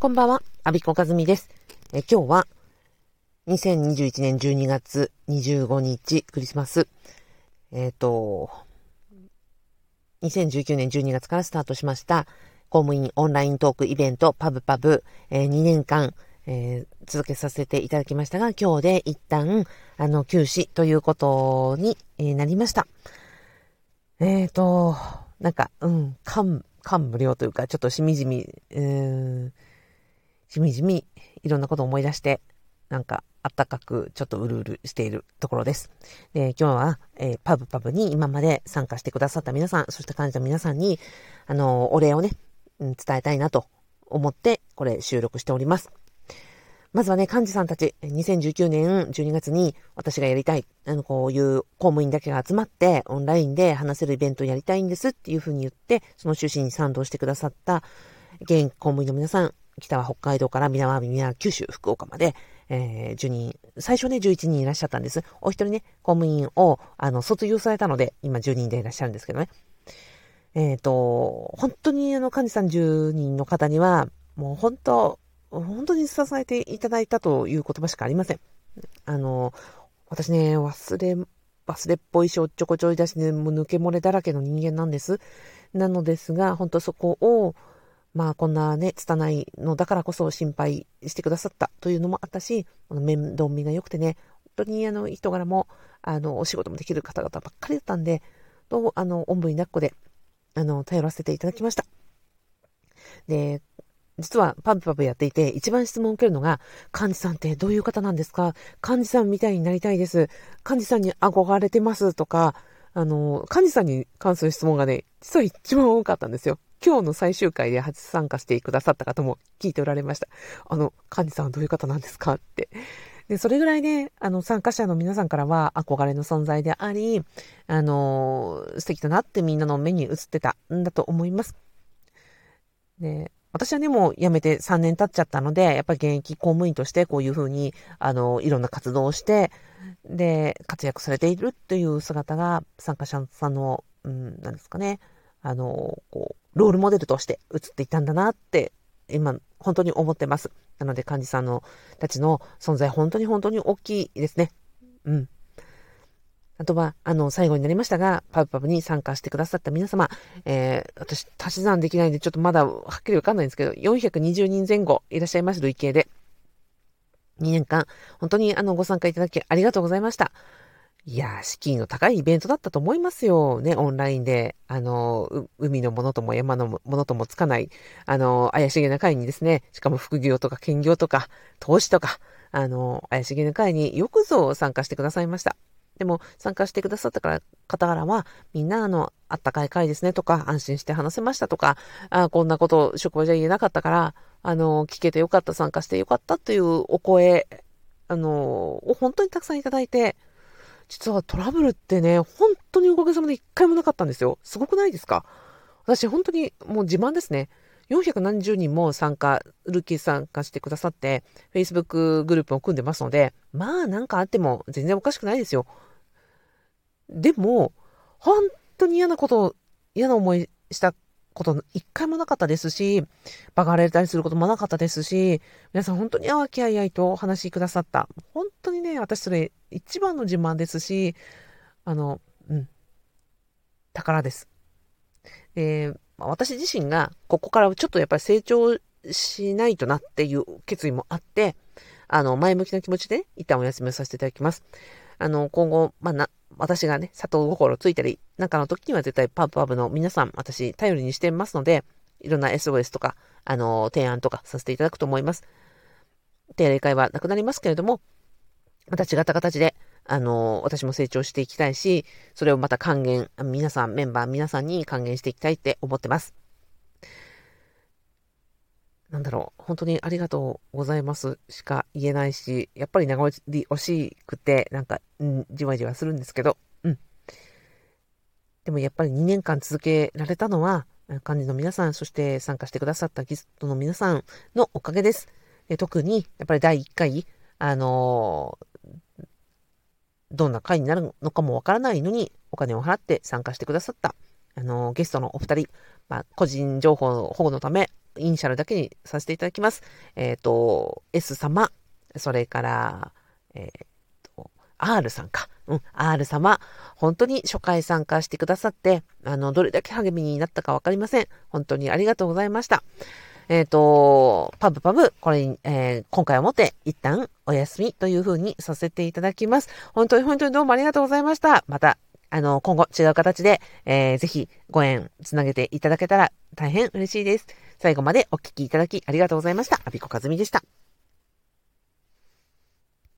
こんばんは、アビコカズミです。え今日は、2021年12月25日、クリスマス。えっ、ー、と、2019年12月からスタートしました、公務員オンライントークイベント、パブパブ、えー、2年間、えー、続けさせていただきましたが、今日で一旦、あの、休止ということに、え、なりました。えっ、ー、と、なんか、うん、感、感無量というか、ちょっとしみじみ、うーん、しみじみいろんなことを思い出して、なんかあったかくちょっとうるうるしているところです。で今日は、えー、パブパブに今まで参加してくださった皆さん、そして感じた皆さんに、あのー、お礼をね、伝えたいなと思ってこれ収録しております。まずはね、幹事さんたち、2019年12月に私がやりたい、あの、こういう公務員だけが集まってオンラインで話せるイベントをやりたいんですっていうふうに言って、その趣旨に賛同してくださった現公務員の皆さん、北は北海道から南は南九州、福岡まで、えー、10人、最初ね、11人いらっしゃったんです。お一人ね、公務員を、あの、卒業されたので、今10人でいらっしゃるんですけどね。えっ、ー、と、本当にあの、幹事さん10人の方には、もう本当、本当に支えていただいたという言葉しかありません。あの、私ね、忘れ、忘れっぽいし、おっちょこちょいだしね、もう抜け漏れだらけの人間なんです。なのですが、本当そこを、まあこんなね、拙いのだからこそ心配してくださったというのもあったし、面倒見が良くてね、本当にあの人柄も、あの、お仕事もできる方々ばっかりだったんで、と、あの、おんぶに抱っこで、あの、頼らせていただきました。で、実はパブパブやっていて、一番質問を受けるのが、幹事さんってどういう方なんですか？幹事さんみたいになりたいです。幹事さんに憧れてますとか、あの、幹事さんに関する質問がね、実は一番多かったんですよ。今日の最終回で初参加してくださった方も聞いておられました。あの、幹事さんはどういう方なんですかって。で、それぐらいね、あの、参加者の皆さんからは憧れの存在であり、あの、素敵だなってみんなの目に映ってたんだと思います。で、私はね、もう辞めて3年経っちゃったので、やっぱり現役公務員としてこういうふうに、あの、いろんな活動をして、で、活躍されているっていう姿が参加者さんの、うん、なんですかね、あの、こう、ロールモデルとして映っていたんだなって、今、本当に思ってます。なので、幹事さんの、たちの存在、本当に本当に大きいですね。うん。あとは、あの、最後になりましたが、パブパブに参加してくださった皆様、えー、私、足し算できないんで、ちょっとまだはっきりわかんないんですけど、420人前後いらっしゃいます、累計で。2年間、本当にあの、ご参加いただきありがとうございました。いや敷居の高いイベントだったと思いますよ。ね、オンラインで、あの、海のものとも山のものともつかない、あの、怪しげな会にですね、しかも副業とか兼業とか、投資とか、あの、怪しげな会によくぞ参加してくださいました。でも、参加してくださったから方からは、みんな、あの、あったかい会ですねとか、安心して話せましたとか、あこんなこと職場じゃ言えなかったから、あの、聞けてよかった、参加してよかったというお声、あの、を本当にたくさんいただいて、実はトラブルってね、本当におかげさまで一回もなかったんですよ。すごくないですか？私本当にもう自慢ですね。400何十人も参加、ルーキー参加してくださって、Facebook グループを組んでますので、まあなんかあっても全然おかしくないですよ。でも、本当に嫌なこと、嫌な思いしたこと一回もなかったですし、バカられたりすることもなかったですし、皆さん本当にあきあいあいとお話しくださった。本当にね、私それ一番の自慢ですし、あの、うん、宝です。で、私自身がここからちょっとやっぱり成長しないとなっていう決意もあって、あの、前向きな気持ちで、一旦お休みをさせていただきます。あの、今後、まあ、な、私がね、佐藤心ついたり、なんかの時には絶対パブパブの皆さん、私、頼りにしてますので、いろんな SOS とか、あの、提案とかさせていただくと思います。定例会はなくなりますけれども、また違った形で、あの、私も成長していきたいし、それをまた還元、皆さん、メンバー皆さんに還元していきたいって思ってます。なんだろう、本当にありがとうございますしか言えないし、やっぱり長押し惜しくて、なんか、うん、じわじわするんですけど、うん。でもやっぱり2年間続けられたのは、幹事の皆さん、そして参加してくださったゲストの皆さんのおかげです。で特に、やっぱり第1回、あのー、どんな回になるのかもわからないのに、お金を払って参加してくださった、あのー、ゲストのお二人、まあ、個人情報保護のため、イニシャルだけにさせていただきます。えっ、ー、と、S 様、それから、えっ、と、R さんか。うん、R 様、本当に初回参加してくださって、あの、どれだけ励みになったかわかりません。本当にありがとうございました。えっ、ー、と、パブパブ、これに、えー、今回をもって一旦お休みという風にさせていただきます。本当に本当にどうもありがとうございました。また、あの、今後違う形で、えー、ぜひご縁つなげていただけたら大変嬉しいです。最後までお聞きいただきありがとうございました。アビコカズミでした。